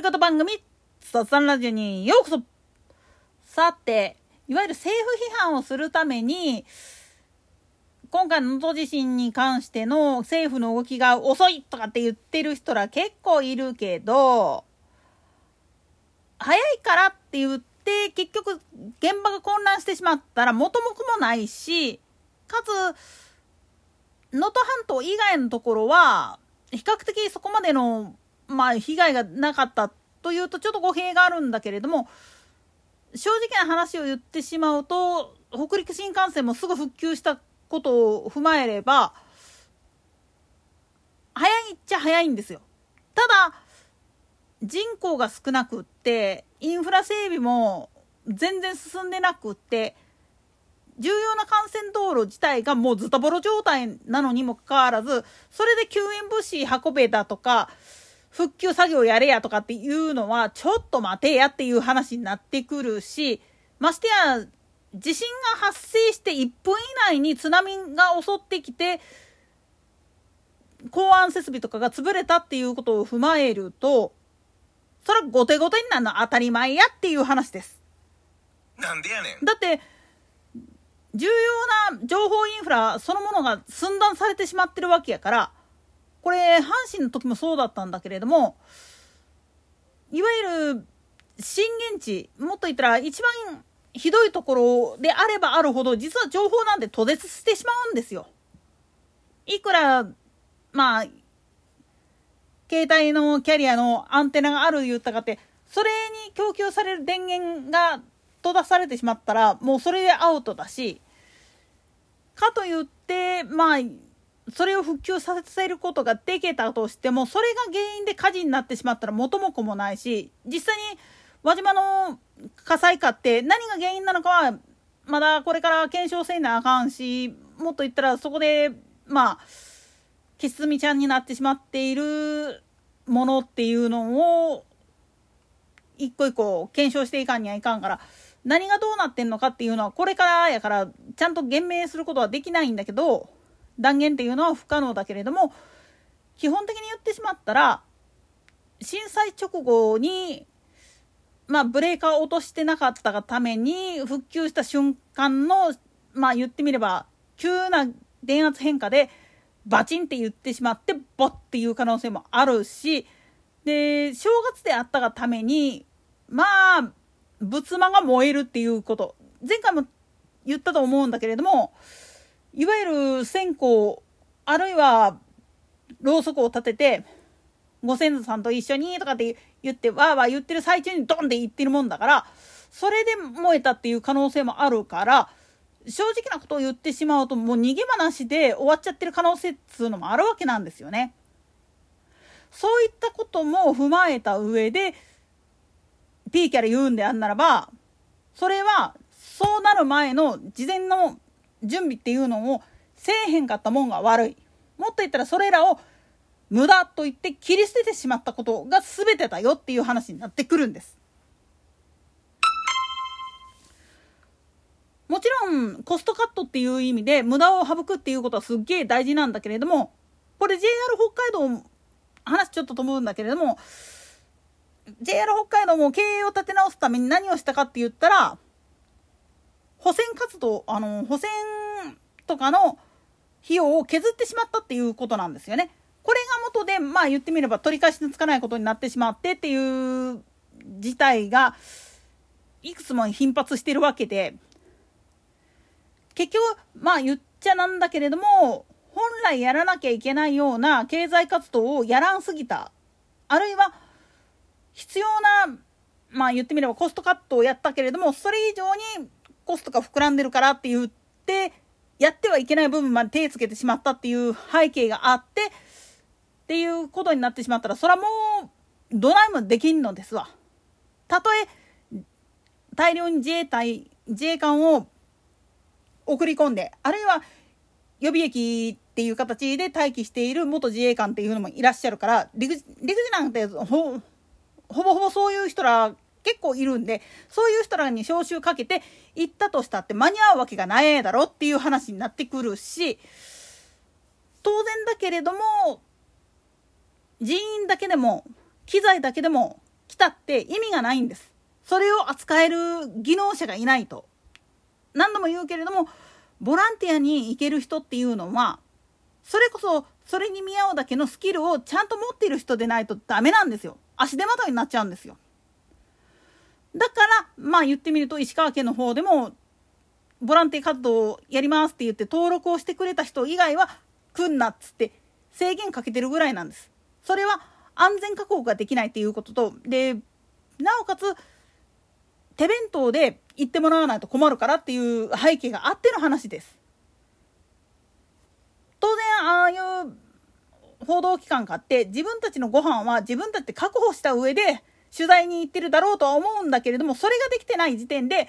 り方番組、雑談ラジオにようこそ。さて、いわゆる政府批判をするために、今回の能登地震に関しての政府の動きが遅いとかって言ってる人ら結構いるけど、早いからって言って結局現場が混乱してしまったら元も子もないし、かつ、能登半島以外のところは、比較的そこまでの、まあ、被害がなかったというとちょっと語弊があるんだけれども、正直な話を言ってしまうと、北陸新幹線もすぐ復旧したことを踏まえれば、早いっちゃ早いんですよ。ただ、人口が少なくって、インフラ整備も全然進んでなくって、重要な幹線道路自体がもうズタボロ状態なのにもかかわらず、それで救援物資運べだとか、復旧作業やれやとかっていうのは、ちょっと待てやっていう話になってくるし、ましてや、地震が発生して1分以内に津波が襲ってきて、港湾設備とかが潰れたっていうことを踏まえると、それは後手後手になるの当たり前やっていう話です。なんでやねん。だって、重要な情報インフラそのものが寸断されてしまってるわけやから、これ、阪神の時もそうだったんだけれども、いわゆる震源地、もっと言ったら一番ひどいところであればあるほど、実は情報なんで途絶してしまうんですよ。いくら、まあ、携帯のキャリアのアンテナがある言ったかって、それに供給される電源が閉ざされてしまったら、もうそれでアウトだし、かといって、まあ、それを復旧させることができたとしても、それが原因で火事になってしまったら元も子もないし、実際に輪島の火災かって何が原因なのかは、まだこれから検証せなあかんし、もっと言ったらそこで、まあ、きすみちゃんになってしまっているものっていうのを、一個一個検証していかんにはいかんから、何がどうなってんのかっていうのはこれからやから、ちゃんと言明することはできないんだけど、断言っていうのは不可能だけれども基本的に言ってしまったら震災直後にまあブレーカーを落としてなかったがために復旧した瞬間のまあ言ってみれば急な電圧変化でバチンって言ってしまってボッっていう可能性もあるしで正月であったがためにまあ仏間が燃えるっていうこと。前回も言ったと思うんだけれどもいわゆる線香、あるいは、ろうそくを立てて、ご先祖さんと一緒にとかって言って、わーわー言ってる最中にドンって言ってるもんだから、それで燃えたっていう可能性もあるから、正直なことを言ってしまうと、もう逃げ話で終わっちゃってる可能性っつうのもあるわけなんですよね。そういったことも踏まえた上で、ピーキャラ言うんであんならば、それは、そうなる前の事前の準備っていうのをせえへんかったもんが悪い。もっと言ったらそれらを無駄と言って切り捨ててしまったことが全てだよっていう話になってくるんです。もちろんコストカットっていう意味で無駄を省くっていうことはすっげえ大事なんだけれどもこれ JR 北海道話ちょっと飛ぶんだけれども JR 北海道も経営を立て直すために何をしたかって言ったら補選活動、あの、補選とかの費用を削ってしまったっていうことなんですよね。これが元で、まあ言ってみれば取り返しのつかないことになってしまってっていう事態がいくつも頻発してるわけで、結局、まあ言っちゃなんだけれども、本来やらなきゃいけないような経済活動をやらんすぎた。あるいは、必要な、まあ言ってみればコストカットをやったけれども、それ以上にコストが膨らんでるからって言って、やってはいけない部分まで手つけてしまったっていう背景があって、っていうことになってしまったら、それはもう、どないもできんのですわ。たとえ、大量に自衛隊、自衛官を送り込んで、あるいは予備役っていう形で待機している元自衛官っていうのもいらっしゃるから、陸陸自なんてほほぼほぼそういう人ら結構いるんで、そういう人らに招集かけて行ったとしたって間に合うわけがないだろっていう話になってくるし、当然だけれども、人員だけでも、機材だけでも来たって意味がないんです。それを扱える技能者がいないと。何度も言うけれどもボランティアに行ける人っていうのはそれこそそれに見合うだけのスキルをちゃんと持っている人でないとダメなんですよ。足手まといになっちゃうんですよ。だからまあ言ってみると石川県の方でもボランティア活動をやりますって言って登録をしてくれた人以外は来んなっつって制限かけてるぐらいなんです。それは安全確保ができないっていうこととでなおかつ手弁当で行ってもらわないと困るからっていう背景があっての話です。当然ああいう報道機関があって自分たちのご飯は自分たちで確保した上で取材に行ってるだろうとは思うんだけれどもそれができてない時点で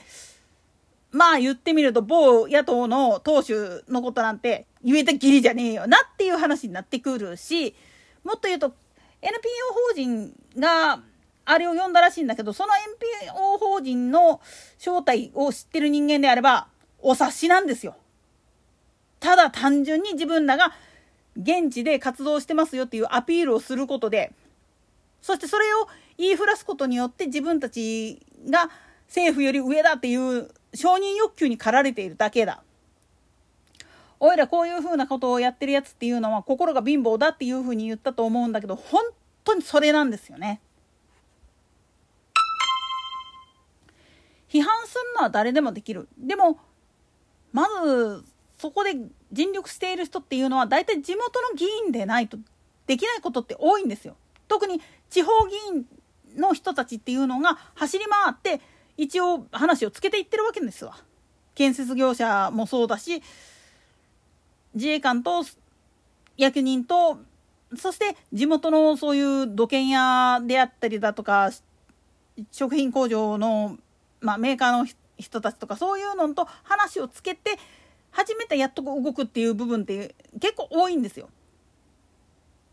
まあ言ってみると某野党の党首のことなんて言えたきりじゃねえよなっていう話になってくるしもっと言うと NPO 法人があれを読んだらしいんだけど、その NPO 法人の正体を知ってる人間であれば、お察しなんですよ。ただ単純に自分らが現地で活動してますよっていうアピールをすることで、そしてそれを言いふらすことによって自分たちが政府より上だっていう承認欲求に駆られているだけだ。おいらこういうふうなことをやってるやつっていうのは心が貧乏だっていうふうに言ったと思うんだけど、本当にそれなんですよね。批判するのは誰でもできる。でも、まず、そこで尽力している人っていうのは、大体地元の議員でないとできないことって多いんですよ。特に地方議員の人たちっていうのが走り回って、一応話をつけていってるわけですわ。建設業者もそうだし、自衛官と役人と、そして地元のそういう土建屋であったりだとか、食品工場のまあ、メーカーの人たちとかそういうのと話をつけて初めてやっと動くっていう部分って結構多いんですよ。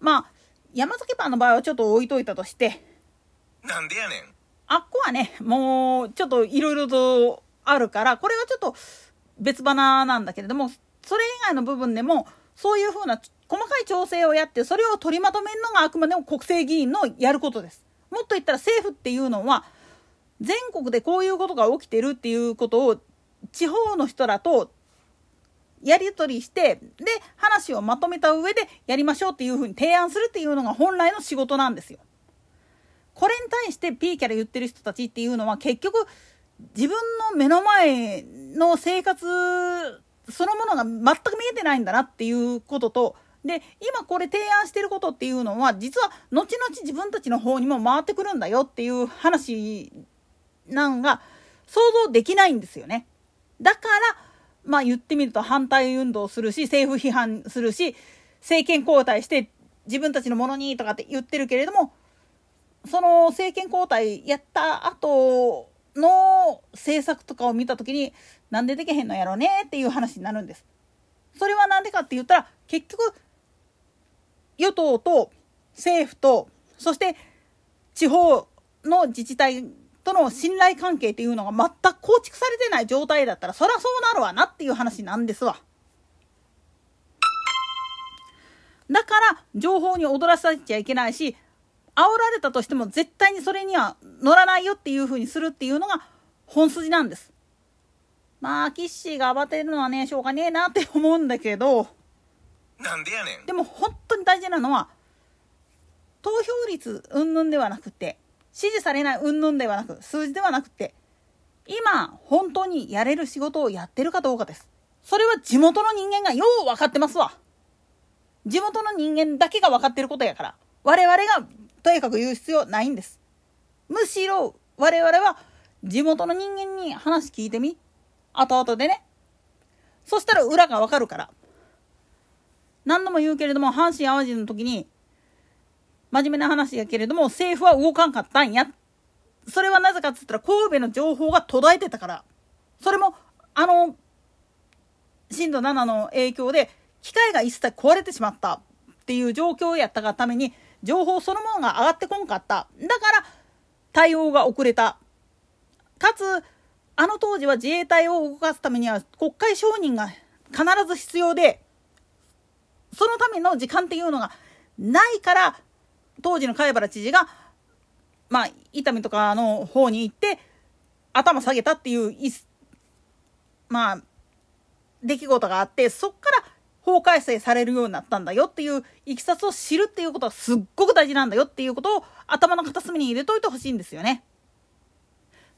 まあ山崎パンの場合はちょっと置いといたとしてなんでやねんあっこはねもうちょっといろいろとあるからこれはちょっと別花なんだけれどもそれ以外の部分でもそういうふうな細かい調整をやってそれを取りまとめるのがあくまでも国政議員のやることです。もっと言ったら政府っていうのは全国でこういうことが起きてるっていうことを地方の人らとやり取りしてで話をまとめた上でやりましょうっていうふうに提案するっていうのが本来の仕事なんですよ。これに対して P キャラ言ってる人たちっていうのは結局自分の目の前の生活そのものが全く見えてないんだなっていうこととで今これ提案してることっていうのは実は後々自分たちの方にも回ってくるんだよっていう話なんが想像できないんですよね。だからまあ言ってみると反対運動するし政府批判するし政権交代して自分たちのものにとかって言ってるけれどもその政権交代やった後の政策とかを見た時になんでできへんのやろうねっていう話になるんです。それは何でかって言ったら結局与党と政府とそして地方の自治体との信頼関係っていうのが全く構築されてない状態だったらそりゃそうなるわなっていう話なんですわ。だから情報に踊らされちゃいけないし煽られたとしても絶対にそれには乗らないよっていうふうにするっていうのが本筋なんです。まあキッシーが暴れるのはねしょうがねえなって思うんだけど。なんでやねん。でも本当に大事なのは投票率云々ではなくて支持されない云々ではなく数字ではなくて今本当にやれる仕事をやってるかどうかです。それは地元の人間がよう分かってますわ。地元の人間だけが分かってることやから。我々がとにかく言う必要ないんです。むしろ我々は地元の人間に話聞いてみ。後々でね。そしたら裏がわかるから。何度も言うけれども阪神・淡路の時に真面目な話やけれども政府は動かんかったんや。それはなぜかっつったら神戸の情報が途絶えてたから。それもあの震度7の影響で機械が一切壊れてしまったっていう状況やったがために情報そのものが上がってこんかった。だから対応が遅れた。かつあの当時は自衛隊を動かすためには国会承認が必ず必要でそのための時間っていうのがないから当時の貝原知事がまあ伊丹とかの方に行って頭下げたっていうまあ出来事があってそっから法改正されるようになったんだよっていういきさつを知るっていうことはすっごく大事なんだよっていうことを頭の片隅に入れといてほしいんですよね。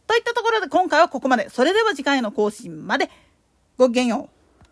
といったところで今回はここまで。それでは次回の更新まで。ごきげんよう。